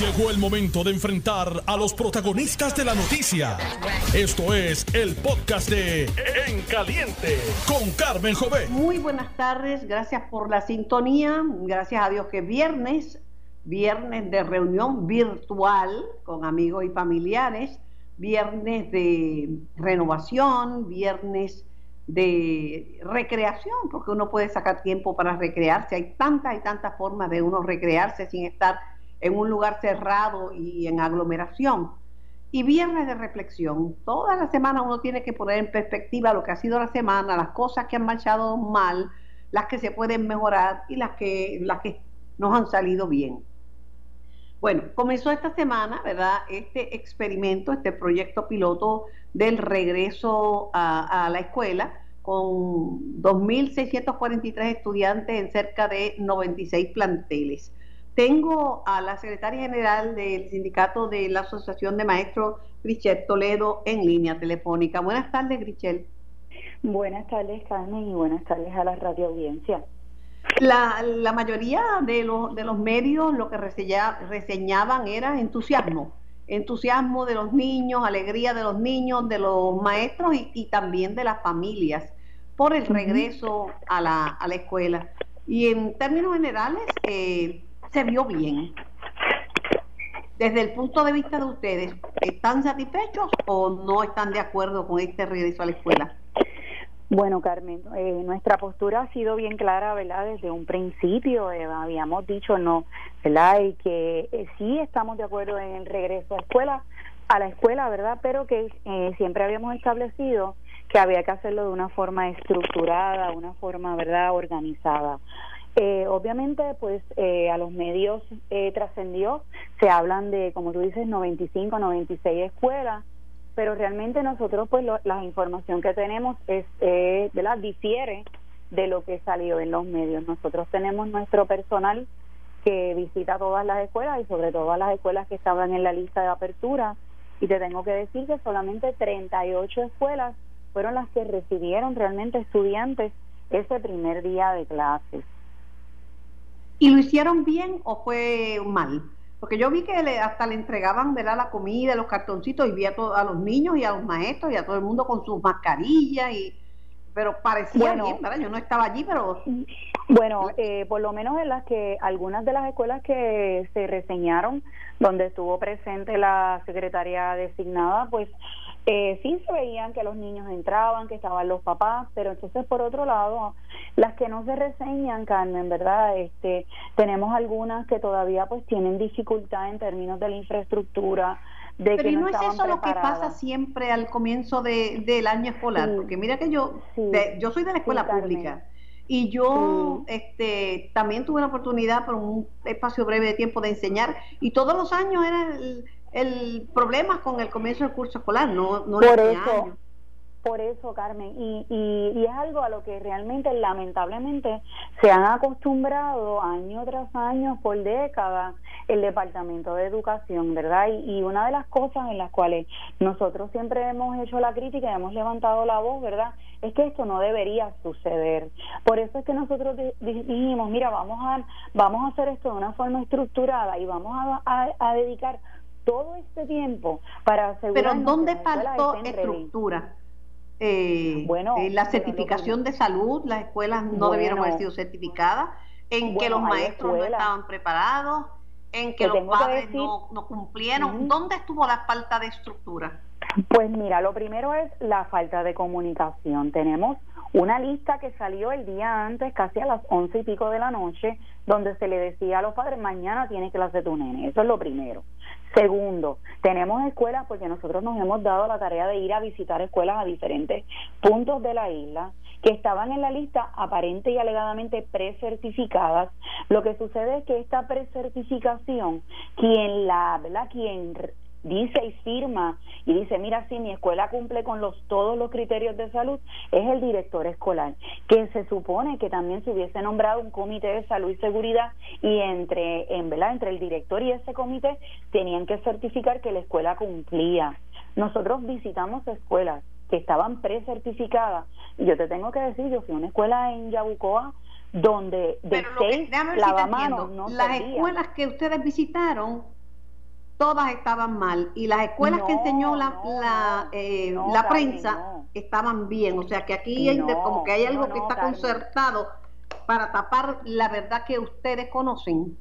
Llegó el momento de enfrentar a los protagonistas de la noticia. Esto es el podcast de En Caliente con Carmen Jové. Muy buenas tardes, gracias por la sintonía. Gracias a Dios que viernes, viernes de reunión virtual con amigos y familiares, viernes de renovación, viernes de recreación, porque uno puede sacar tiempo para recrearse. Hay tantas y tantas formas de uno recrearse sin estar en un lugar cerrado y en aglomeración. Y viernes de reflexión. Toda la semana uno tiene que poner en perspectiva lo que ha sido la semana, las cosas que han marchado mal, las que se pueden mejorar y las que, las que nos han salido bien. Bueno, comenzó esta semana, ¿verdad? Este experimento, este proyecto piloto del regreso a, a la escuela con 2.643 estudiantes en cerca de 96 planteles. Tengo a la secretaria general del sindicato de la Asociación de Maestros, Grichel Toledo, en línea telefónica. Buenas tardes, Grichel. Buenas tardes, Carmen, y buenas tardes a la radio audiencia. La, la mayoría de los, de los medios lo que reseñaban era entusiasmo, entusiasmo de los niños, alegría de los niños, de los maestros y, también de las familias por el regreso a la, a la escuela. Y en términos generales, eh, se vio bien. Desde el punto de vista de ustedes, ¿están satisfechos o no están de acuerdo con este regreso a la escuela? Bueno, Carmen, eh, nuestra postura ha sido bien clara, ¿verdad? Desde un principio eh, habíamos dicho no, ¿verdad? Y que eh, sí estamos de acuerdo en el regreso a escuela, a la escuela, ¿verdad? Pero que siempre habíamos establecido que había que hacerlo de una forma estructurada, una forma, ¿verdad?, organizada. Eh, obviamente, pues eh, a los medios eh, trascendió, se hablan de, como tú dices, 95, 96 escuelas, pero realmente nosotros, pues la información que tenemos es, ¿verdad? Difiere de lo que salió en los medios. Nosotros tenemos nuestro personal que visita todas las escuelas y sobre todo las escuelas que estaban en la lista de apertura. Y te tengo que decir que solamente 38 escuelas fueron las que recibieron realmente estudiantes ese primer día de clases. ¿Y lo hicieron bien o fue mal? Porque yo vi que hasta le entregaban ¿verdad? la comida, los cartoncitos y vi a, a, los niños y a los maestros y a todo el mundo con sus mascarillas y pero parecía bien, ¿verdad? Yo no estaba allí, pero... Bueno, eh, por lo menos en las que algunas de las escuelas que se reseñaron, donde estuvo presente la secretaria designada, pues eh, sí se veían que los niños entraban, que estaban los papás, pero entonces por otro lado, las que no se reseñan, Carmen, ¿verdad? Este, tenemos algunas que todavía pues tienen dificultad en términos de la infraestructura, de pero que no, es eso lo que pasa siempre al comienzo de, del año escolar, porque mira que yo, yo soy de la escuela pública. Y yo este, también tuve la oportunidad por un espacio breve de tiempo de enseñar y todos los años era el, el problema con el comienzo del curso escolar, no, no por eso, Por eso, Carmen, y, y, es algo a lo que realmente, lamentablemente, se han acostumbrado año tras año, por décadas, el Departamento de Educación, ¿verdad? Y, y, una de las cosas en las cuales nosotros siempre hemos hecho la crítica y hemos levantado la voz, ¿verdad? Es que esto no debería suceder. Por eso es que nosotros dijimos, mira, vamos a, vamos a hacer esto de una forma estructurada y vamos a, a dedicar todo este tiempo para asegurar Pero ¿dónde faltó estructura? Eh, bueno, eh, la certificación de salud, las escuelas no debieron haber sido certificadas, en que los maestros no estaban preparados, en que los padres no, no, cumplieron. ¿Dónde estuvo la falta de estructura? Pues mira, lo primero es la falta de comunicación. Tenemos una lista que salió el día antes, casi a las once y pico de la noche, donde se le decía a los padres, mañana tiene clase tu nene. Eso es lo primero. Segundo, tenemos escuelas porque nosotros nos hemos dado la tarea de ir a visitar escuelas a diferentes puntos de la isla que estaban en la lista aparente y alegadamente precertificadas. Lo que sucede es que esta precertificación, quien la, ¿verdad? Quien dice y firma y dice, mira, si mi escuela cumple con los todos los criterios de salud, es el director escolar, que se supone que también se hubiese nombrado un comité de salud y seguridad y entre, en, ¿verdad? entre el director y ese comité tenían que certificar que la escuela cumplía. Nosotros visitamos escuelas que estaban precertificadas y yo te tengo que decir, yo fui a una escuela en Yabucoa donde de seis lavamanos no Las escuelas que ustedes visitaron todas estaban mal y las escuelas que enseñó la, la, eh, la prensa estaban bien. O sea que aquí hay, como que hay algo que está concertado para tapar la verdad que ustedes conocen.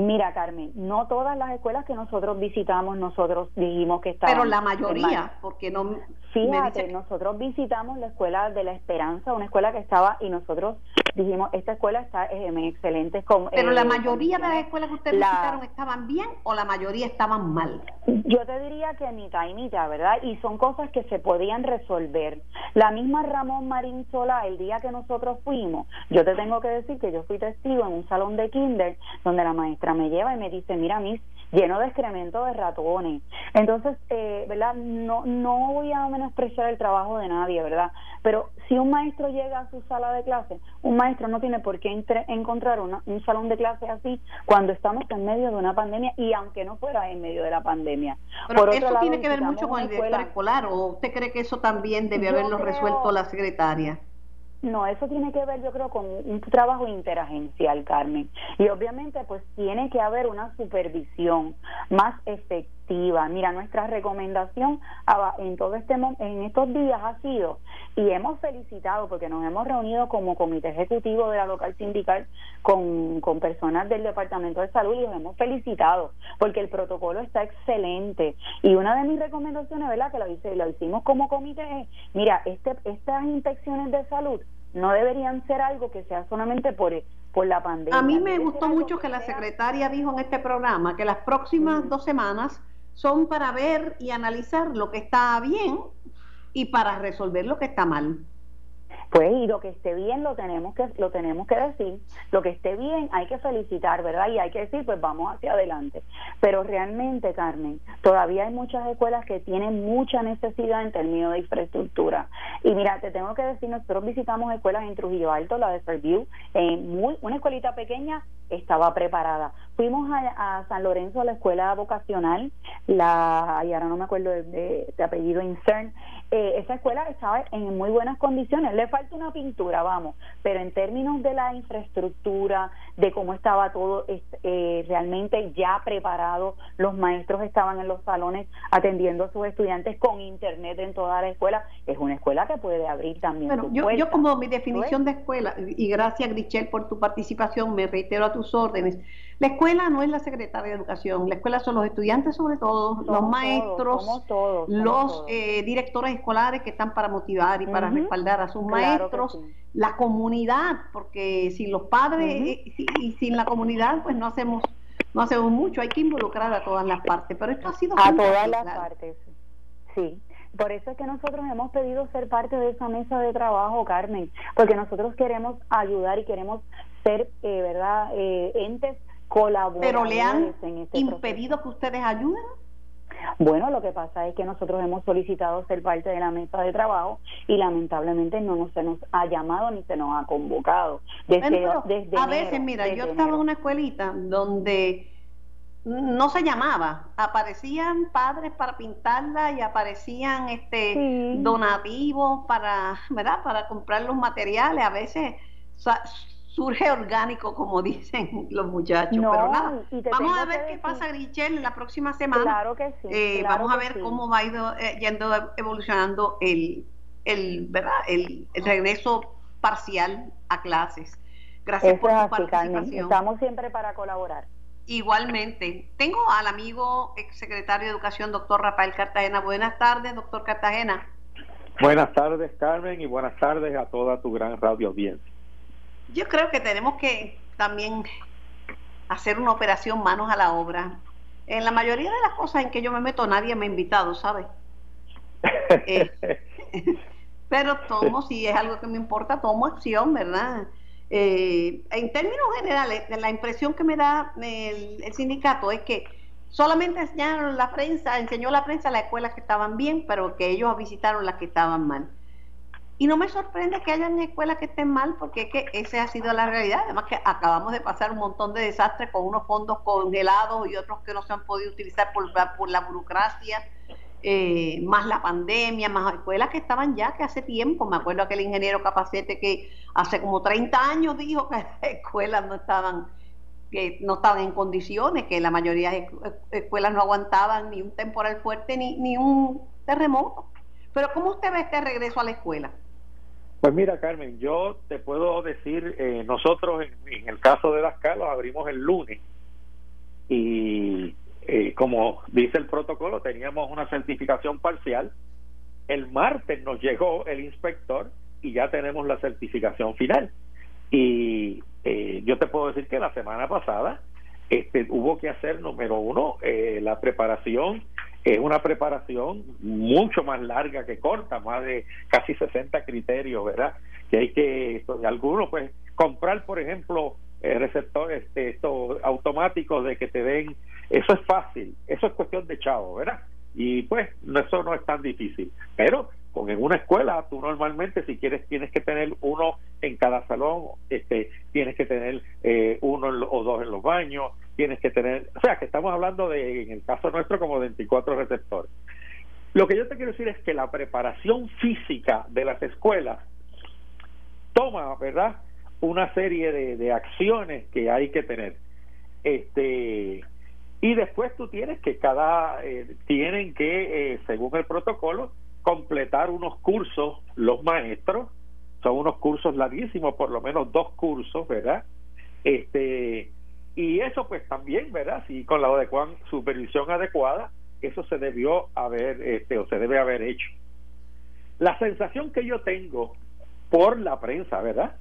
Mira, Carmen, no todas las escuelas que nosotros visitamos, nosotros dijimos que estaban. Pero la mayoría, porque no. Fíjate, nosotros visitamos la escuela de la Esperanza, una escuela que estaba, y nosotros dijimos, esta escuela está en excelentes Pero la eh, mayoría de las escuelas que ustedes visitaron estaban bien o la mayoría estaban mal. Yo te diría que mitad y mitad, ¿verdad? Y son cosas que se podían resolver. La misma Ramón Marín Sola, el día que nosotros fuimos, yo te tengo que decir que yo fui testigo en un salón de kinder donde la maestra me lleva y me dice, mira, mis lleno de excremento de ratones. Entonces, eh, ¿verdad? No, no voy a menospreciar el trabajo de nadie, ¿verdad? Pero si un maestro llega a su sala de clase, un maestro no tiene por qué encontrar un salón de clase así cuando estamos en medio de una pandemia y aunque no fuera en medio de la pandemia. Pero eso tiene que ver mucho con el director escolar o usted cree que eso también debe haberlo resuelto la secretaria. No, eso tiene que ver yo creo con un trabajo interagencial, Carmen. Y obviamente pues tiene que haber una supervisión más efectiva. Mira, nuestra recomendación en todo este en estos días ha sido y hemos felicitado porque nos hemos reunido como comité ejecutivo de la local sindical con, con personas del Departamento de Salud y los hemos felicitado porque el protocolo está excelente. Y una de mis recomendaciones, ¿verdad? Que lo, hice, lo hicimos como comité es, mira, este, estas inspecciones de salud no deberían ser algo que sea solamente por, por la pandemia. A mí me gustó mucho que, la secretaria dijo en este programa que las próximas dos semanas son para ver y analizar lo que está bien y para resolver lo que está mal. Pues y lo que esté bien lo tenemos que lo tenemos que decir, lo que esté bien hay que felicitar, ¿verdad? Y hay que decir, pues vamos hacia adelante. Pero realmente, Carmen, todavía hay muchas escuelas que tienen mucha necesidad en términos de infraestructura. Y mira, te tengo que decir, nosotros visitamos escuelas en Trujillo Alto, la de Fairview, en muy una escuelita pequeña estaba preparada. Fuimos a, San Lorenzo a la escuela vocacional, la y ahora no me acuerdo de, de, apellido Incern, eh, esa escuela estaba en muy buenas condiciones, le falta una pintura, vamos, pero en términos de la infraestructura, de cómo estaba todo eh, realmente ya preparado, los maestros estaban en los salones atendiendo a sus estudiantes con internet en toda la escuela, es una escuela que puede abrir también. Bueno, yo, yo, como mi definición de escuela, y gracias Grichel por tu participación, me reitero a tus órdenes, la escuela no es la secretaria de educación, la escuela son los estudiantes sobre todo, los maestros, los eh, directores escolares que están para motivar y para respaldar a sus maestros, la comunidad, porque sin los padres y, sin la comunidad pues no hacemos no hacemos mucho, hay que involucrar a todas las partes, pero esto ha sido a todas las partes, sí. Por eso es que nosotros hemos pedido ser parte de esa mesa de trabajo, Carmen, porque nosotros queremos ayudar y queremos ser, eh, ¿verdad?, eh, entes ¿Pero le han este impedido que ustedes ayuden? Bueno, lo que pasa es que nosotros hemos solicitado ser parte de la mesa de trabajo y lamentablemente no se nos ha llamado ni se nos ha convocado. Desde, a veces, mira, yo estaba en una escuelita donde no se llamaba, aparecían padres para pintarla y aparecían este donativos para, ¿verdad? Para comprar los materiales, a veces surge orgánico, como dicen los muchachos. pero nada, vamos a ver qué pasa, Grichel, la próxima semana. Claro que sí. Eh, vamos a ver cómo va ido, eh, yendo evolucionando el, el, ¿verdad? El, regreso parcial a clases. Gracias por tu participación. Estamos siempre para colaborar. Igualmente. Tengo al amigo exsecretario de Educación, doctor Rafael Cartagena. Buenas tardes, doctor Cartagena. Buenas tardes, Carmen, y buenas tardes a toda tu gran radio audiencia. Yo creo que tenemos que también hacer una operación manos a la obra. En la mayoría de las cosas en que yo me meto nadie me ha invitado, ¿sabes? Eh, pero tomo, si es algo que me importa, tomo acción, ¿verdad? Eh, en términos generales, la impresión que me da el, el, sindicato es que solamente enseñaron la prensa, enseñó la prensa las escuelas que estaban bien, pero que ellos visitaron las que estaban mal. Y no me sorprende que hayan escuelas que estén mal, porque es que esa ha sido la realidad. Además que acabamos de pasar un montón de desastres con unos fondos congelados y otros que no se han podido utilizar por, por la burocracia, eh, más la pandemia, más escuelas que estaban ya que hace tiempo. Me acuerdo aquel ingeniero Capacete que hace como 30 años dijo que las escuelas no estaban que no estaban en condiciones, que la mayoría de escuelas no aguantaban ni un temporal fuerte ni, ni un terremoto. Pero ¿cómo usted ve este regreso a la escuela? Pues mira, Carmen, yo te puedo decir, eh, nosotros en, el caso de las calas abrimos el lunes y eh, como dice el protocolo, teníamos una certificación parcial. El martes nos llegó el inspector y ya tenemos la certificación final. Y eh, yo te puedo decir que la semana pasada este, hubo que hacer, número uno, eh, la preparación es una preparación mucho más larga que corta, más de casi 60 criterios, ¿verdad? Que hay que, algunos, pues, comprar, por ejemplo, eh, receptores este, estos automáticos de que te den, eso es fácil, eso es cuestión de chavo, ¿verdad? Y pues, eso no es tan difícil. Pero con en una escuela tú normalmente si quieres tienes que tener uno en cada salón este tienes que tener eh, uno o dos en los baños tienes que tener o sea que estamos hablando de en el caso nuestro como 24 receptores. Lo que yo te quiero decir es que la preparación física de las escuelas toma verdad una serie de, acciones que hay que tener. Este y después tú tienes que cada eh, tienen que eh, según el protocolo completar unos cursos los maestros, son unos cursos larguísimos, por lo menos dos cursos, ¿verdad? Este, y eso pues también, ¿verdad? Si con la supervisión adecuada, eso se debió haber, este, o se debe haber hecho. La sensación que yo tengo por la prensa, ¿verdad?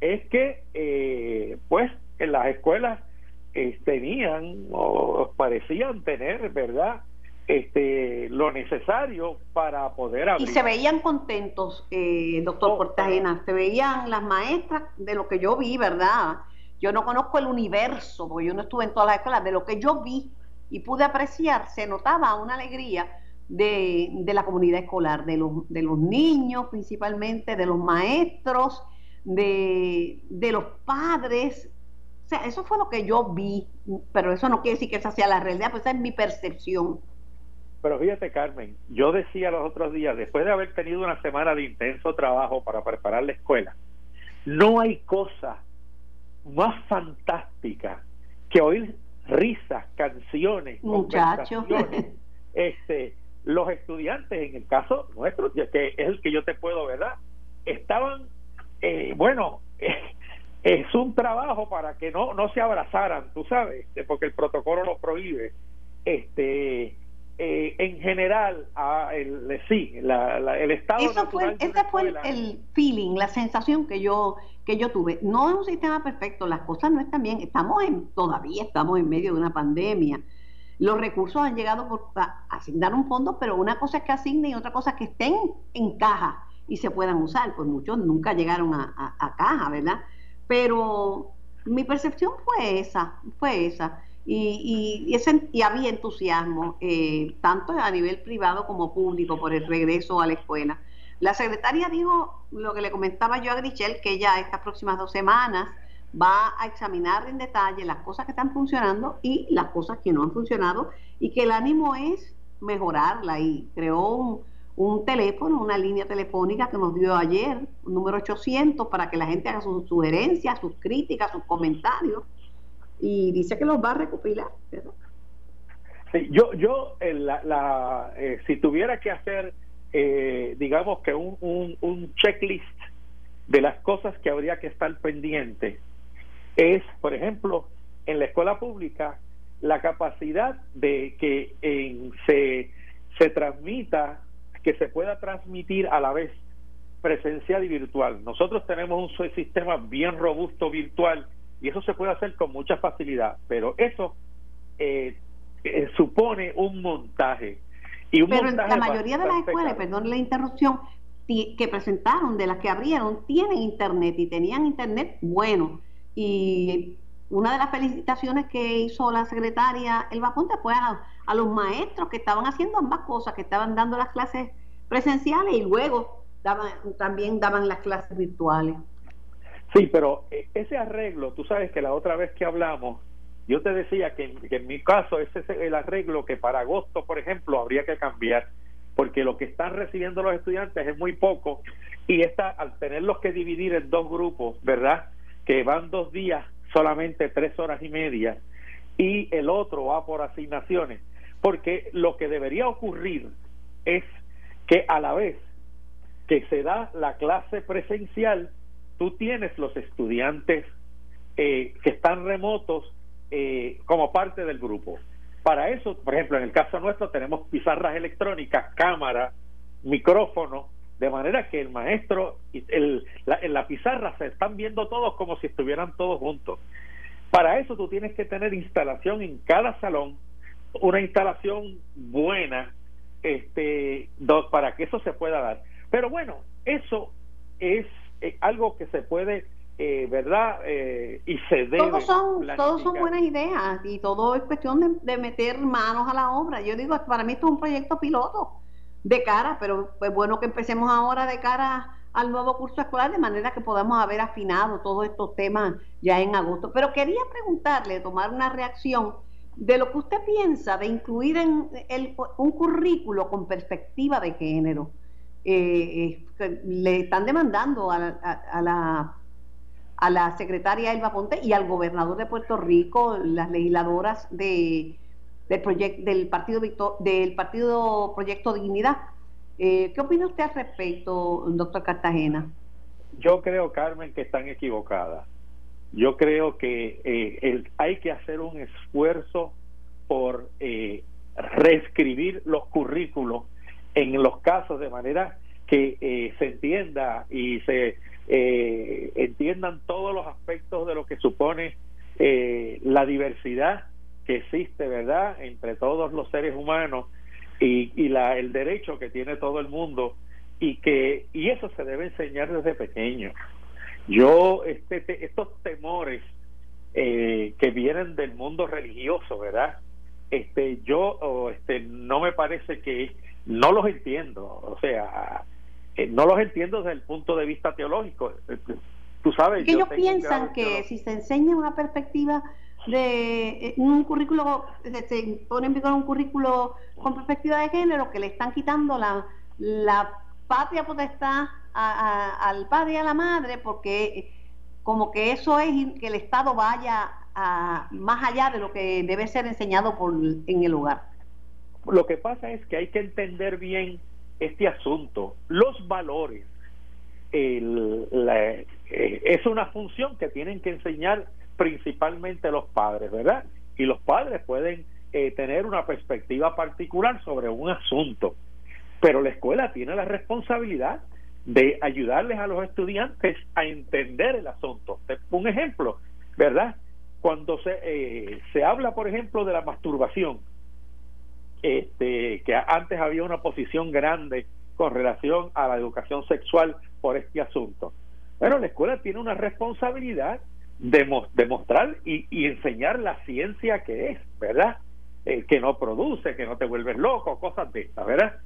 Es que, eh, pues, en las escuelas eh, tenían o parecían tener, ¿verdad? este lo necesario para poder abrir. Y se veían contentos, eh, doctor oh, se veían las maestras de lo que yo vi, ¿verdad? Yo no conozco el universo, porque yo no estuve en todas las escuelas, de lo que yo vi y pude apreciar, se notaba una alegría de, de la comunidad escolar, de los, de los niños principalmente, de los maestros, de, de los padres. O sea, eso fue lo que yo vi, pero eso no quiere decir que esa sea la realidad, pues esa es mi percepción. Pero fíjate, Carmen, yo decía los otros días, después de haber tenido una semana de intenso trabajo para preparar la escuela, no hay cosa más fantástica que oír risas, canciones, muchachos, este, los estudiantes, en el caso nuestro, que es el que yo te puedo, ¿verdad? Estaban, eh, bueno, es un trabajo para que no no se abrazaran, tú sabes, este, porque el protocolo lo prohíbe. Este, eh, en general, a el, sí, el estado Eso fue, ese fue el, feeling, la sensación que yo que yo tuve. No es un sistema perfecto, las cosas no están bien, estamos en, todavía estamos en medio de una pandemia. Los recursos han llegado por asignar un fondo, pero una cosa es que asignen y otra cosa es que estén en caja y se puedan usar. Pues muchos nunca llegaron a, a caja, ¿verdad? Pero mi percepción fue esa, fue esa y, y, ese, y había entusiasmo, eh, tanto a nivel privado como público, por el regreso a la escuela. La secretaria dijo lo que le comentaba yo a Grichel, que ella estas próximas dos semanas va a examinar en detalle las cosas que están funcionando y las cosas que no han funcionado y que el ánimo es mejorarla y creó un, un teléfono, una línea telefónica que nos dio ayer, un número 800, para que la gente haga sus sugerencias, sus críticas, sus comentarios y dice que los va a recopilar. Sí, yo, yo eh, la, eh, si tuviera que hacer, eh, digamos que un, un, checklist de las cosas que habría que estar pendiente, es, por ejemplo, en la escuela pública, la capacidad de que se, se transmita, que se pueda transmitir a la vez presencial y virtual. Nosotros tenemos un sistema bien robusto virtual y eso se puede hacer con mucha facilidad, pero eso eh, eh, supone un montaje. Y un pero la mayoría de las escuelas, perdón la interrupción, que presentaron, de las que abrieron, tienen internet y tenían internet bueno. Y una de las felicitaciones que hizo la secretaria Elba Ponte fue a, a, los maestros que estaban haciendo ambas cosas, que estaban dando las clases presenciales y luego daban, también daban las clases virtuales. Sí, pero eh, ese arreglo, tú sabes que la otra vez que hablamos, yo te decía que, en mi caso ese es el arreglo que para agosto, por ejemplo, habría que cambiar, porque lo que están recibiendo los estudiantes es muy poco y está al tenerlos que dividir en dos grupos, ¿verdad? Que van dos días solamente tres horas y media y el otro va por asignaciones, porque lo que debería ocurrir es que a la vez que se da la clase presencial, tú tienes los estudiantes eh, que están remotos eh, como parte del grupo. Para eso, por ejemplo, en el caso nuestro tenemos pizarras electrónicas, cámara, micrófono, de manera que el maestro el, en la pizarra se están viendo todos como si estuvieran todos juntos. Para eso tú tienes que tener instalación en cada salón, una instalación buena, este, para que eso se pueda dar. Pero bueno, eso es eh, algo que se puede, eh, ¿verdad? Eh, y se debe. Todos son, todos son buenas ideas y todo es cuestión de, meter manos a la obra. Yo digo, para mí esto es un proyecto piloto de cara, pero es bueno que empecemos ahora de cara al nuevo curso escolar de manera que podamos haber afinado todos estos temas ya en agosto. Pero quería preguntarle, tomar una reacción de lo que usted piensa de incluir en el, un currículo con perspectiva de género. Eh, eh, le están demandando a, la a la secretaria Elba Ponte y al gobernador de Puerto Rico, las legisladoras de, del, proyecto del partido del partido Proyecto Dignidad, eh, ¿Qué opina usted al respecto, doctor Cartagena? Yo creo, Carmen, que están equivocadas. Yo creo que eh, hay que hacer un esfuerzo por eh, reescribir los currículos en los casos de manera que se entienda y se entiendan todos los aspectos de lo que supone la diversidad que existe, ¿verdad?, entre todos los seres humanos y, la, el derecho que tiene todo el mundo y que y eso se debe enseñar desde pequeño. Yo este estos temores eh, que vienen del mundo religioso, ¿verdad? Este yo este no me parece que no los entiendo, o sea, eh, no los entiendo desde el punto de vista teológico. Tú sabes, que ellos piensan que si se enseña una perspectiva de eh, un currículo, se pone en vigor un currículo con perspectiva de género que le están quitando la, la patria potestad al padre y a la madre porque como que eso es que el Estado vaya a, más allá de lo que debe ser enseñado por, en el hogar. Lo que pasa es que hay que entender bien este asunto. Los valores el, eh, es una función que tienen que enseñar principalmente los padres, ¿verdad? Y los padres pueden eh, tener una perspectiva particular sobre un asunto, pero la escuela tiene la responsabilidad de ayudarles a los estudiantes a entender el asunto. Un ejemplo, ¿verdad? Cuando se, eh, se habla, por ejemplo, de la masturbación, este, que antes había una posición grande con relación a la educación sexual por este asunto. Bueno, la escuela tiene una responsabilidad demostrar y, enseñar la ciencia que es, ¿verdad? Eh, que no produce, que no te vuelves loco, cosas de estas, ¿verdad?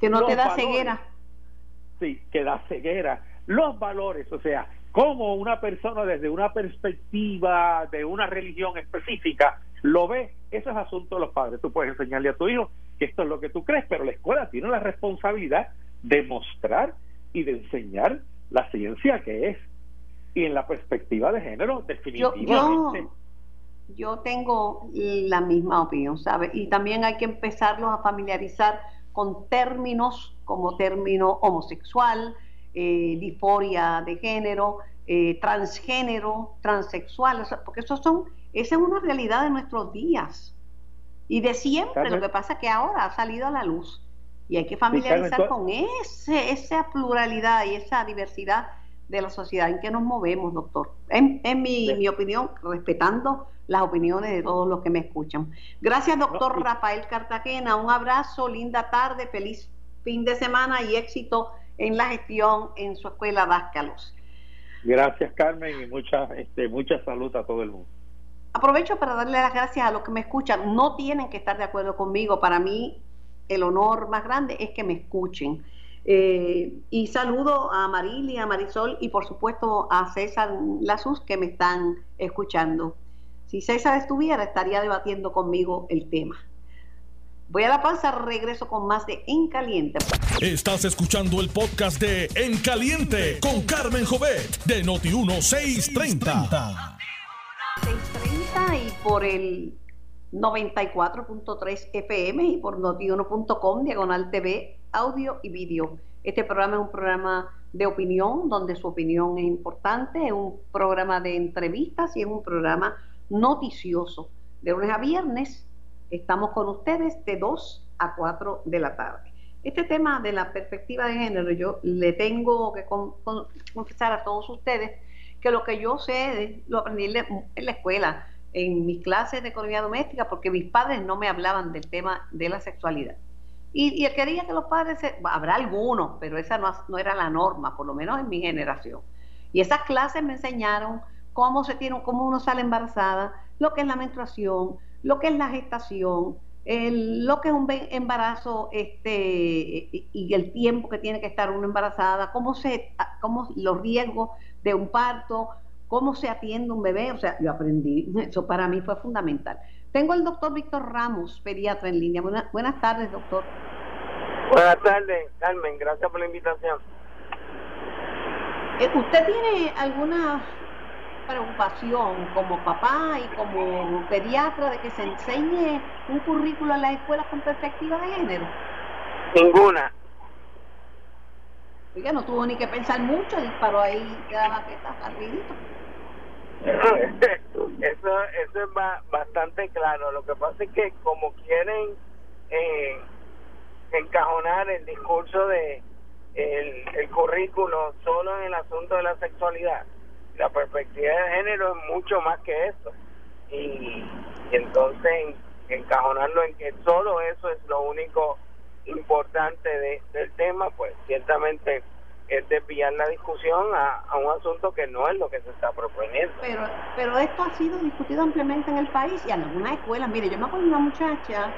Que no te da ceguera. Sí, que da ceguera. Los valores, o sea, cómo una persona desde una perspectiva de una religión específica lo ve, eso es asunto de los padres. Tú puedes enseñarle a tu hijo que esto es lo que tú crees, pero la escuela tiene la responsabilidad de mostrar y de enseñar la ciencia que es y en la perspectiva de género, definitivamente. Yo, tengo la misma opinión, ¿sabes? Y también hay que empezarlos a familiarizar con términos como término homosexual, eh, disforia de género, eh, transgénero, transexual, porque eso son, esa es una realidad de nuestros días y de siempre. Lo que pasa es que ahora ha salido a la luz y hay que familiarizar con ese, esa pluralidad y esa diversidad de la sociedad en que nos movemos, doctor. En, mi, opinión, respetando las opiniones de todos los que me escuchan. Gracias, doctor Rafael Cartagena. Un abrazo, linda tarde, feliz fin de semana y éxito en la gestión en su escuela Vázcalos. Gracias, Carmen, y mucha, este, mucha salud a todo el mundo. Aprovecho para darle las gracias a los que me escuchan. No tienen que estar de acuerdo conmigo. Para mí, el honor más grande es que me escuchen. Eh, y saludo a Marili, a Marisol y por supuesto a César Lazus que me están escuchando. Si César estuviera, estaría debatiendo conmigo el tema. Voy a la pausa, regreso con más de En Caliente. Estás escuchando el podcast de En Caliente con Carmen Jovet de Noti 1630. 630 y por el 94.3 FM y por notiuno.com, diagonal TV, audio y vídeo. Este programa es un programa de opinión, donde su opinión es importante, es un programa de entrevistas y es un programa noticioso. De lunes a viernes estamos con ustedes de 2 a 4 de la tarde. Este tema de la perspectiva de género, yo le tengo que confesar a todos ustedes que lo que yo sé lo aprendí en la escuela, en mis clases de economía doméstica, porque mis padres no me hablaban del tema de la sexualidad. Y, y quería que los padres, habrá algunos, pero esa no, era la norma, por lo menos en mi generación. Y esas clases me enseñaron cómo se tiene, cómo uno sale embarazada, lo que es la menstruación, lo que es la gestación, lo que es un embarazo este, y el tiempo que tiene que estar una embarazada, cómo, se, cómo los riesgos de un parto, cómo se atiende un bebé, o sea, yo aprendí, eso para mí fue fundamental. Tengo al doctor Víctor Ramos, pediatra en línea. buenas tardes, doctor. Buenas tardes, Carmen, gracias por la invitación. Eh, ¿Usted tiene alguna preocupación como papá y como pediatra de que se enseñe un currículo en las escuelas con perspectiva de género? Ninguna. Oiga, no tuvo ni que pensar mucho, disparó ahí la baqueta rapidito. eso, eso es bastante claro. Lo que pasa es que como quieren eh, encajonar el discurso de el, el currículo solo en el asunto de la sexualidad, la perspectiva de género es mucho más que eso. Y, entonces encajonarlo en que solo eso es lo único importante de, del tema, pues ciertamente es desviar la discusión a, un asunto que no es lo que se está proponiendo. Pero, pero esto ha sido discutido ampliamente en el país y en algunas escuelas. Mire, yo me acuerdo de una muchacha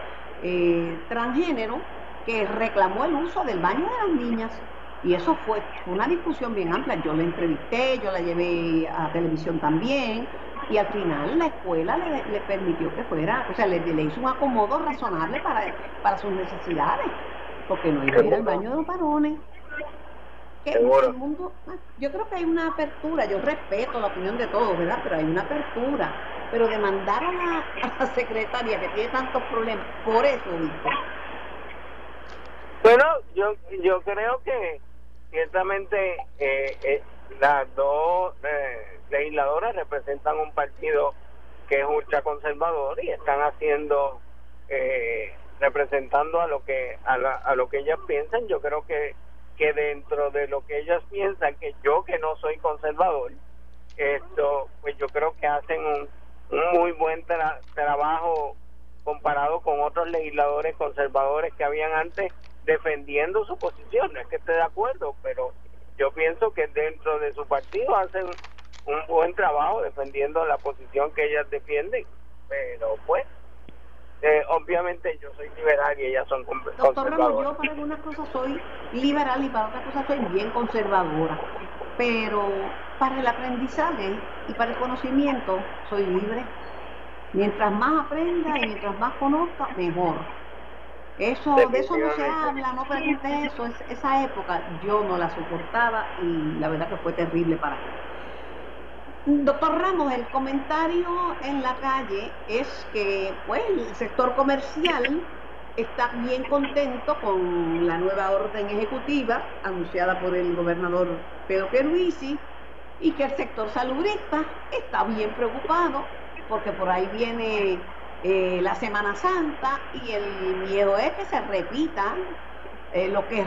eh, transgénero que reclamó el uso del baño de las niñas y eso fue una discusión bien amplia. Yo la entrevisté, yo la llevé a televisión también y al final la escuela le, permitió que fuera, o sea, le, le, hizo un acomodo razonable para, para sus necesidades, porque no iba a ir al baño de los varones el mundo, ah, yo creo que hay una apertura, yo respeto la opinión de todos, ¿verdad? Pero hay una apertura. Pero demandar a la, a la secretaria que tiene tantos problemas, por eso, Víctor. Bueno, yo, yo creo que ciertamente eh, eh, las dos eh, legisladoras representan un partido que es ultraconservador y están haciendo, representando a lo que a, a lo que ellas piensan. Yo creo que que dentro de lo que ellas piensan que yo que no soy conservador esto pues yo creo que hacen un, muy buen trabajo comparado con otros legisladores conservadores que habían antes defendiendo su posición no es que esté de acuerdo pero yo pienso que dentro de su partido hacen un buen trabajo defendiendo la posición que ellas defienden pero pues eh, obviamente yo soy liberal y ellas son conservadoras. Doctor Ramos, yo para algunas cosas soy liberal y para otras cosas soy bien conservadora, pero para el aprendizaje y para el conocimiento soy libre. Mientras más aprenda y mientras más conozca, mejor. Eso, de eso no se habla, no pregunte eso, esa época yo no la soportaba y la verdad que fue terrible para mí. Doctor Ramos, el comentario en la calle es que pues, el sector comercial está bien contento con la nueva orden ejecutiva anunciada por el gobernador Pedro Pierluisi y que el sector salubrista está bien preocupado porque por ahí viene eh, la Semana Santa y el miedo es que se repita eh, lo, que,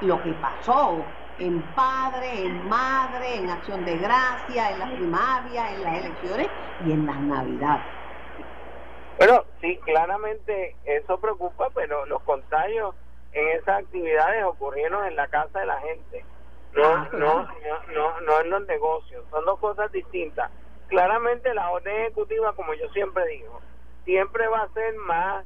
lo que pasó en padre, en madre, en acción de gracia, en la primaria, en las elecciones y en las navidades. Bueno, sí, claramente eso preocupa, pero los contagios en esas actividades ocurrieron en la casa de la gente, no, ah, no, no, no, en los negocios, son dos cosas distintas. Claramente la orden ejecutiva, como yo siempre digo, siempre va a ser más,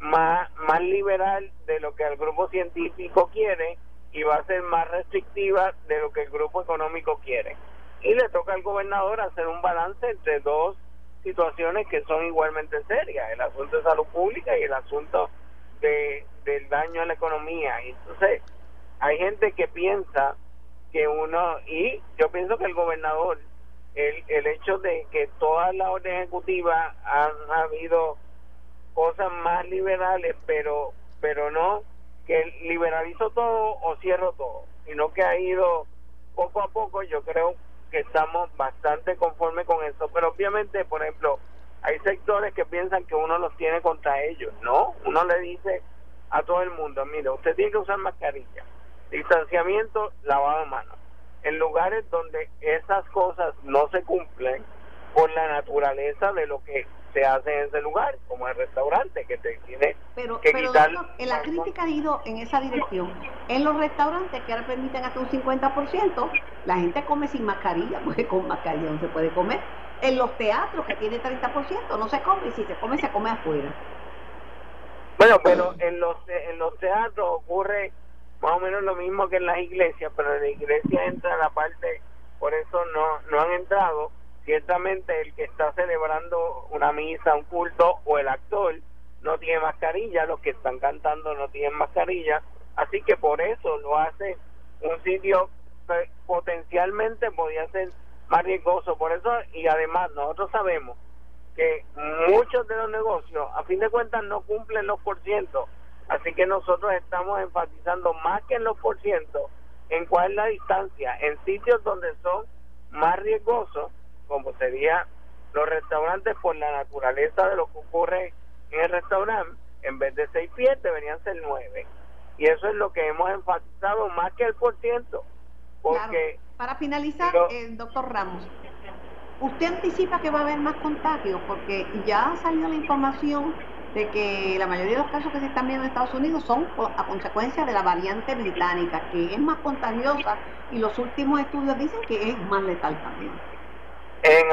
más, más liberal de lo que el grupo científico quiere y va a ser más restrictiva de lo que el grupo económico quiere. Y le toca al gobernador hacer un balance entre dos situaciones que son igualmente serias, el asunto de salud pública y el asunto de, del daño a la economía. Y entonces, hay gente que piensa que uno, y yo pienso que el gobernador el, el hecho de que todas las órdenes ejecutivas han habido cosas más liberales, pero pero no que liberalizo todo o cierro todo, sino que ha ido poco a poco, yo creo que estamos bastante conformes con eso, pero obviamente, por ejemplo, hay sectores que piensan que uno los tiene contra ellos, ¿no? Uno le dice a todo el mundo, mire, usted tiene que usar mascarilla, distanciamiento, lavado de manos. En lugares donde esas cosas no se cumplen por la naturaleza de lo que se hace en ese lugar, como el restaurante, que te tiene pero, que pero quitar... doctor, la crítica ha ido en esa dirección. En los restaurantes que ahora permiten hasta un 50%, la gente come sin mascarilla, porque con mascarilla no se puede comer. En los teatros que tiene 30% no se come, y si se come, se come afuera. Bueno, pero en los, en los teatros ocurre más o menos lo mismo que en las iglesias, pero en la iglesia entra la parte, por eso no, no han entrado. Ciertamente el que está celebrando una misa, un culto o el actor no tiene mascarilla, los que están cantando no tienen mascarilla, así que por eso lo hace un sitio que potencialmente podía ser más riesgoso. Por eso, y además nosotros sabemos que muchos de los negocios, a fin de cuentas, no cumplen los por ciento. Así que nosotros estamos enfatizando más que en los por ciento en cuál es la distancia en sitios donde son más riesgosos, como sería los restaurantes por la naturaleza de lo que ocurre en el restaurante, en vez de seis pies deberían ser nueve. Y eso es lo que hemos enfatizado más que el por ciento. Porque Claro. Para finalizar, Pero- el doctor Ramos, ¿usted anticipa que va a haber más contagios? Porque ya ha salido la información de que la mayoría de los casos que se están viendo en Estados Unidos son a consecuencia de la variante británica, que es más contagiosa y los últimos estudios dicen que es más letal también. En,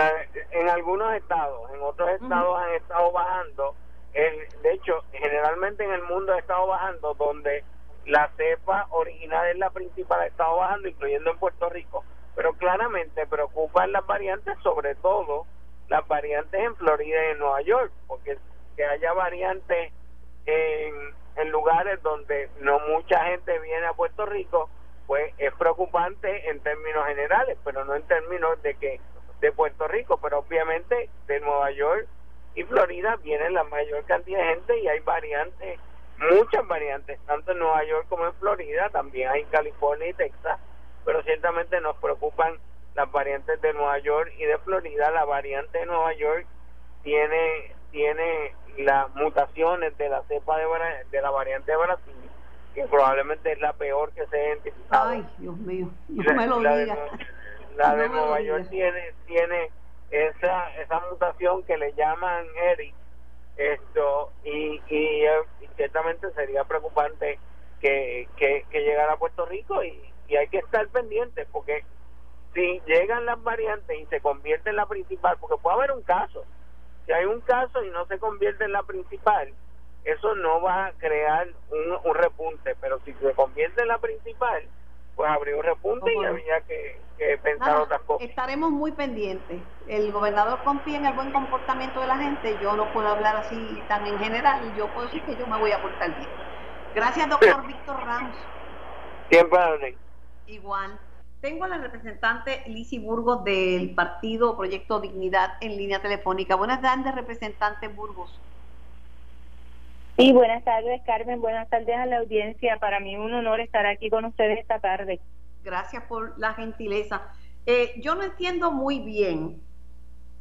en algunos estados, en otros estados han estado bajando. El, de hecho, generalmente en el mundo ha estado bajando donde la cepa original es la principal, ha estado bajando, incluyendo en Puerto Rico. Pero claramente preocupan las variantes, sobre todo las variantes en Florida y en Nueva York, porque que haya variantes en, lugares donde no mucha gente viene a Puerto Rico, pues es preocupante en términos generales, pero no en términos de que de Puerto Rico, pero obviamente de Nueva York y Florida viene la mayor cantidad de gente y hay variantes, muchas variantes, tanto en Nueva York como en Florida, también hay California y Texas, pero ciertamente nos preocupan las variantes de Nueva York y de Florida. La variante de Nueva York tiene tiene las mutaciones de la cepa de, de la variante de Brasil, que probablemente es la peor que se ha identificado. Ay, Dios mío, no la, me lo la de, diga. La de No Nueva. York tiene tiene esa esa mutación que le llaman ERI esto y, y, y ciertamente sería preocupante que, que, que llegara a Puerto Rico y, y hay que estar pendientes porque si llegan las variantes y se convierte en la principal porque puede haber un caso si hay un caso y no se convierte en la principal eso no va a crear un, un repunte pero si se convierte en la principal pues habría un repunte y habría que, que pensar Nada, otras cosas estaremos muy pendientes. El gobernador confía en el buen comportamiento de la gente. Yo no puedo hablar así tan en general. Yo puedo decir que yo me voy a portar bien. Gracias, doctor Víctor Ramos. siempre. Igual. Tengo a la representante Lizy Burgos del partido Proyecto Dignidad en línea telefónica. Buenas tardes, representante Burgos. Sí, buenas tardes, Carmen. Buenas tardes a la audiencia. Para mí es un honor estar aquí con ustedes esta tarde. Gracias por la gentileza. Eh, yo no entiendo muy bien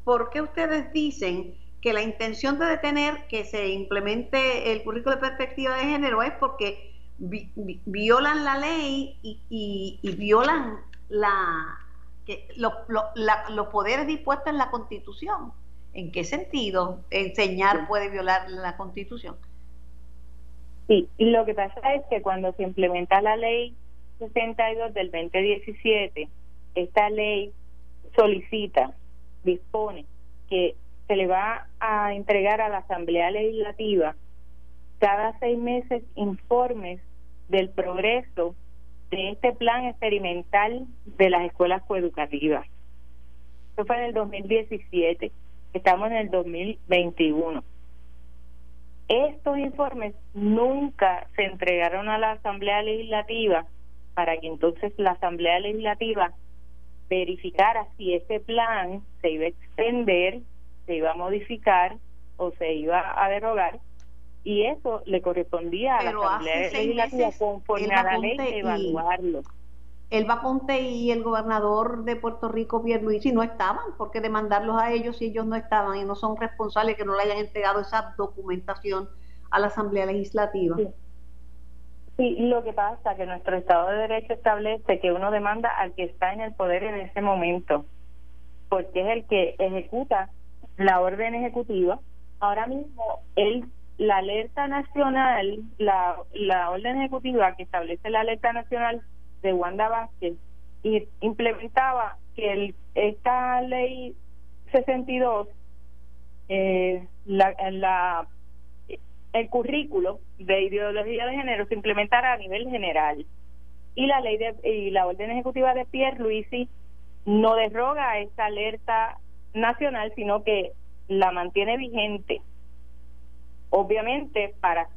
por qué ustedes dicen que la intención de detener que se implemente el currículo de perspectiva de género es porque vi- vi- violan la ley y, y- y violan la, que, lo- lo- la- los poderes dispuestos en la Constitución. ¿En qué sentido enseñar puede violar la Constitución? Sí, y lo que pasa es que cuando se implementa la ley 62 del 2017, esta ley solicita, dispone que se le va a entregar a la Asamblea Legislativa cada seis meses informes del progreso de este plan experimental de las escuelas coeducativas. Eso fue en el 2017, estamos en el 2021. Estos informes nunca se entregaron a la Asamblea Legislativa para que entonces la Asamblea Legislativa verificara si ese plan se iba a extender, se iba a modificar o se iba a derogar y eso le correspondía a la Asamblea Legislativa conforme a la ley evaluarlo. El Vaponte y el gobernador de Puerto Rico, Pierluisi, no estaban, porque demandarlos a ellos si ellos no estaban y no son responsables que no le hayan entregado esa documentación a la Asamblea Legislativa. Sí. lo que pasa es que nuestro Estado de Derecho establece que uno demanda al que está en el poder en ese momento, porque es el que ejecuta la orden ejecutiva. Ahora mismo, él la alerta nacional, la, la orden ejecutiva que establece la alerta nacional de Wanda Vázquez implementaba que el, esta ley 62 eh, la, la el currículo de ideología de género se implementara a nivel general. Y la ley de, y la orden ejecutiva de Pierre Luisi no derroga esa alerta nacional sino que la mantiene vigente obviamente para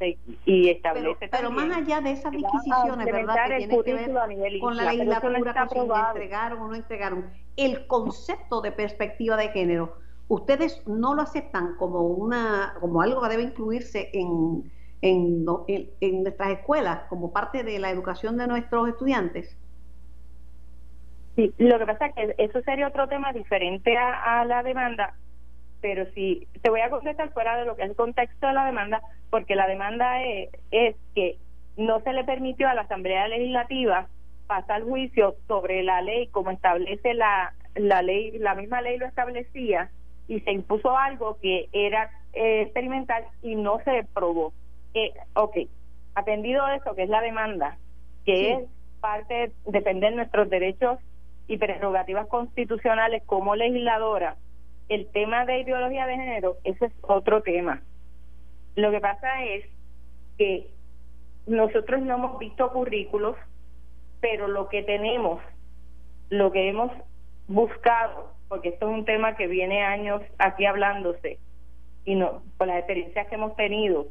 y establece pero, más allá de esas disquisiciones verdad que tienen que ver con la legislatura con si entregaron o no entregaron. El concepto de perspectiva de género ustedes no lo aceptan como una como algo que debe incluirse en en, en, nuestras escuelas como parte de la educación de nuestros estudiantes sí lo que pasa es que eso sería otro tema diferente a la demanda pero si te voy a contestar fuera de lo que es el contexto de la demanda, porque la demanda es, es que no se le permitió a la Asamblea Legislativa pasar juicio sobre la ley como establece la, la ley, la misma ley lo establecía, y se impuso algo que era eh, experimental y no se probó. Eh, ok, atendido eso, que es la demanda, que es parte de defender nuestros derechos y prerrogativas constitucionales como legisladora, el tema de ideología de género, ese es otro tema. Lo que pasa es que nosotros no hemos visto currículos, pero lo que tenemos, lo que hemos buscado, porque esto es un tema que viene años aquí hablándose, y no, por las experiencias que hemos tenido,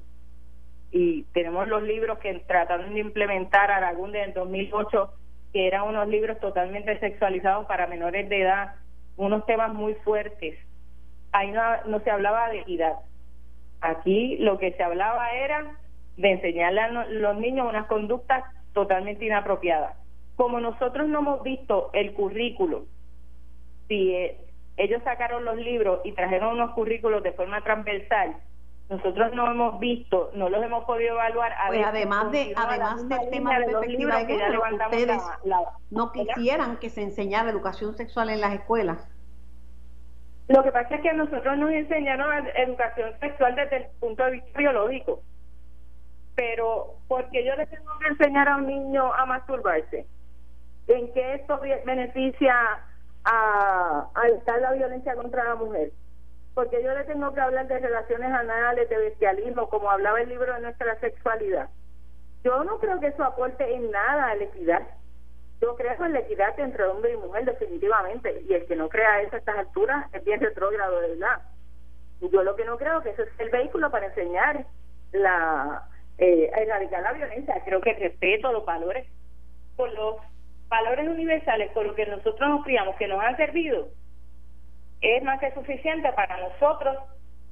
y tenemos los libros que trataron de implementar Aragón en 2008, que eran unos libros totalmente sexualizados para menores de edad, unos temas muy fuertes ahí no, se hablaba de equidad. Aquí lo que se hablaba era de enseñarle a los niños unas conductas totalmente inapropiadas. Como nosotros no hemos visto el currículo, si eh, ellos sacaron los libros y trajeron unos currículos de forma transversal, nosotros no hemos visto, no los hemos podido evaluar. Pues además de además del tema de perspectiva de género, ustedes no quisieran que se enseñara educación sexual en las escuelas. Lo que pasa es que a nosotros nos enseñaron educación sexual desde el punto de vista biológico. Pero, ¿por qué yo le tengo que enseñar a un niño a masturbarse? ¿En qué esto beneficia a, a evitar la violencia contra la mujer? Porque yo le tengo que hablar de relaciones anales, de bestialismo, como hablaba el libro de nuestra sexualidad. Yo no creo que eso aporte en nada a la equidad. Yo creo en la equidad entre hombre y mujer, definitivamente. Y el que no crea eso a estas alturas es bien retrógrado, de verdad. Yo lo que no creo que eso es el vehículo para enseñar la eh, erradicar la violencia. Creo que respeto los valores, por los valores universales por los que nosotros nos criamos, que nos han servido, es más que suficiente para nosotros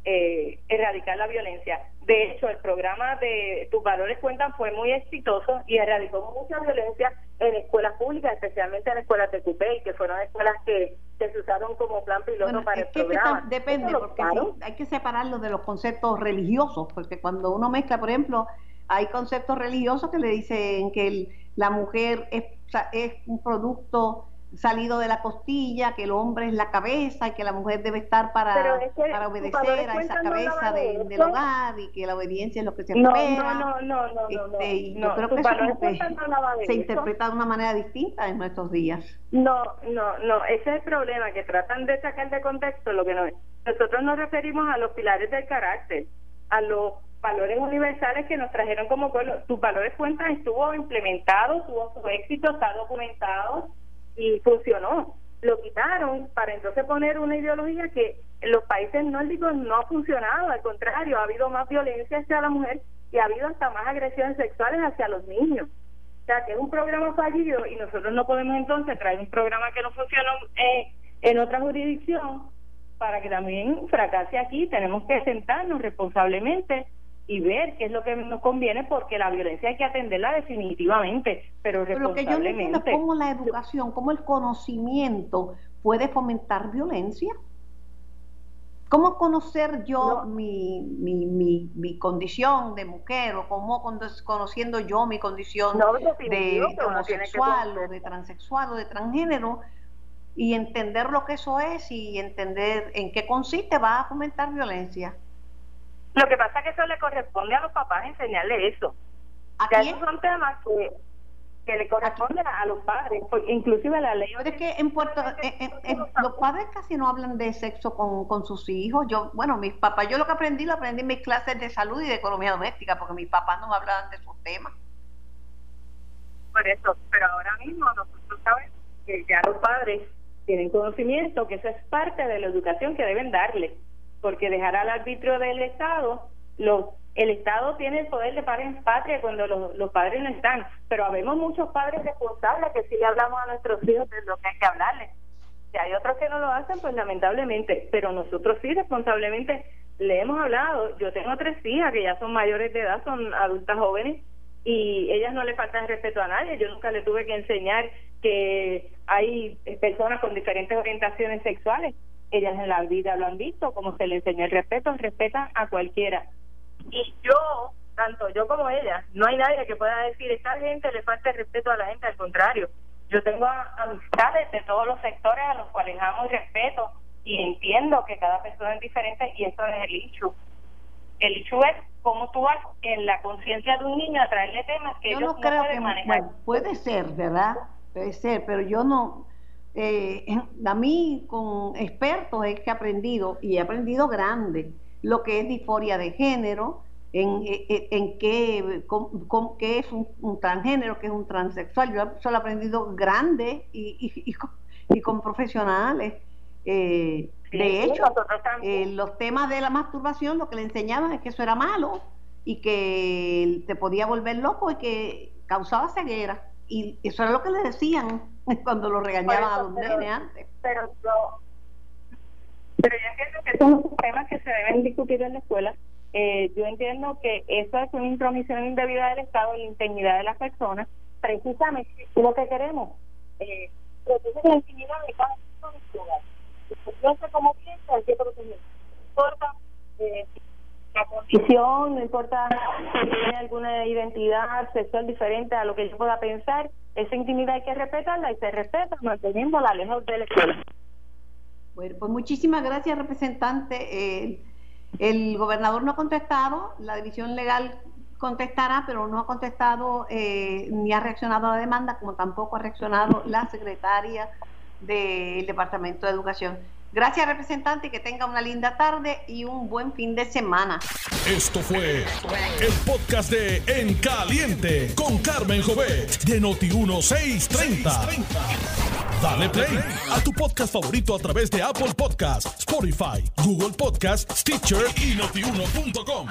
eh, erradicar la violencia. De hecho, el programa de Tus Valores Cuentan fue muy exitoso y erradicó mucha violencia en escuelas públicas, especialmente en escuelas de CUPEI, que fueron escuelas que, se usaron como plan piloto para el programa. depende, porque hay que separarlo de los conceptos religiosos, porque cuando uno mezcla, por ejemplo, hay conceptos religiosos que le dicen que la mujer es, es un producto salido de la costilla, que el hombre es la cabeza y que la mujer debe estar para, para obedecer a esa cabeza de, del hogar y que la obediencia es lo que se espera. No, no, no, no, este, y yo creo que eso se interpreta de una manera distinta en nuestros días. No, no, no, ese es el problema, que tratan de sacar de contexto lo que no es. Nosotros nos referimos a los pilares del carácter, a los valores universales que nos trajeron como pueblo. Tus valores cuentan estuvo implementado, tuvo su éxito, está documentado y funcionó. Lo quitaron para entonces poner una ideología que en los países nórdicos no ha funcionado, al contrario, ha habido más violencia hacia la mujer y ha habido hasta más agresiones sexuales hacia los niños. O sea, que es un programa fallido y nosotros no podemos entonces traer un programa que no funciona eh, en otra jurisdicción para que también fracase aquí. Tenemos que sentarnos responsablemente y ver qué es lo que nos conviene porque la violencia hay que atenderla definitivamente, pero responsablemente. Pero que yo cómo la educación, cómo el conocimiento puede fomentar violencia. ¿Cómo conocer yo mi, mi, mi, mi, condición de mujer o cómo conociendo yo mi condición de homosexual o de transexual o de transgénero y entender lo que eso es y entender en qué consiste va a fomentar violencia? Lo que pasa es que eso le corresponde a los papás enseñarle eso. ¿A que esos son temas que que le corresponde a los padres, inclusive la ley. es que en Puerto los padres casi no hablan de sexo con, con, sus hijos. Yo, bueno, mis papás, yo lo que aprendí lo aprendí en mis clases de salud y de economía doméstica, porque mis papás no me hablaban de esos temas. Por eso, pero ahora mismo nosotros sabemos que ya los padres tienen conocimiento que eso es parte de la educación que deben darle, porque dejar al arbitrio del Estado los el Estado tiene el poder de padres en patria cuando los, padres no están, pero habemos muchos padres responsables que sí le hablamos a nuestros hijos de lo que hay que hablarles. Si hay otros que no lo hacen, pues lamentablemente, pero nosotros sí responsablemente le hemos hablado. Yo tengo tres hijas que ya son mayores de edad, son adultas jóvenes, y ellas no le faltan respeto a nadie. Yo nunca le tuve que enseñar que hay personas con diferentes orientaciones sexuales. Ellas en la vida lo han visto, como se le enseñó el respeto, respetan a cualquiera y yo, tanto yo como ella, no hay nadie que pueda decir, esta gente le falta el respeto a la gente, al contrario. Yo tengo amistades de todos los sectores a los cuales amo respeto y entiendo que cada persona es diferente y eso es el issue. El issue es cómo tú vas en la conciencia de un niño a traerle temas que yo ellos no, creo pueden que, manejar. puede ser, ¿verdad? Puede ser, pero yo no... Eh, a mí con expertos es que he aprendido y he aprendido grande lo que es disforia de género, en, en, qué, es un, transgénero, qué es un transexual. Yo eso lo he aprendido grande y, y, con, profesionales. Eh, de hecho, eh, los temas de la masturbación lo que le enseñaban es que eso era malo y que te podía volver loco y que causaba ceguera. Y eso era lo que le decían cuando lo regañaban a los nenes antes. Pero yo, pero yo entiendo que son temas que se deben discutir en la escuela. Eh, yo entiendo que eso es una intromisión indebida del Estado en la intimidad de las personas, precisamente lo que queremos. Eh, proteger la intimidad de cada persona Yo sé cómo piensa, hay que proteger. Importa eh, no importa si tiene alguna identidad sexual diferente a lo que yo pueda pensar, esa intimidad hay que respetarla y se respeta manteniéndola lejos de la escuela. Bueno, pues muchísimas gracias, representante. el gobernador no ha contestado, la división legal contestará, pero no ha contestado eh, ni ha reaccionado a la demanda, como tampoco ha reaccionado la secretaria del Departamento de Educación. Gracias, representante, y que tenga una linda tarde y un buen fin de semana. Esto fue el podcast de En Caliente con Carmen Jovet de Noti1630. Dale play a tu podcast favorito a través de Apple Podcasts, Spotify, Google Podcasts, Stitcher y notiuno.com.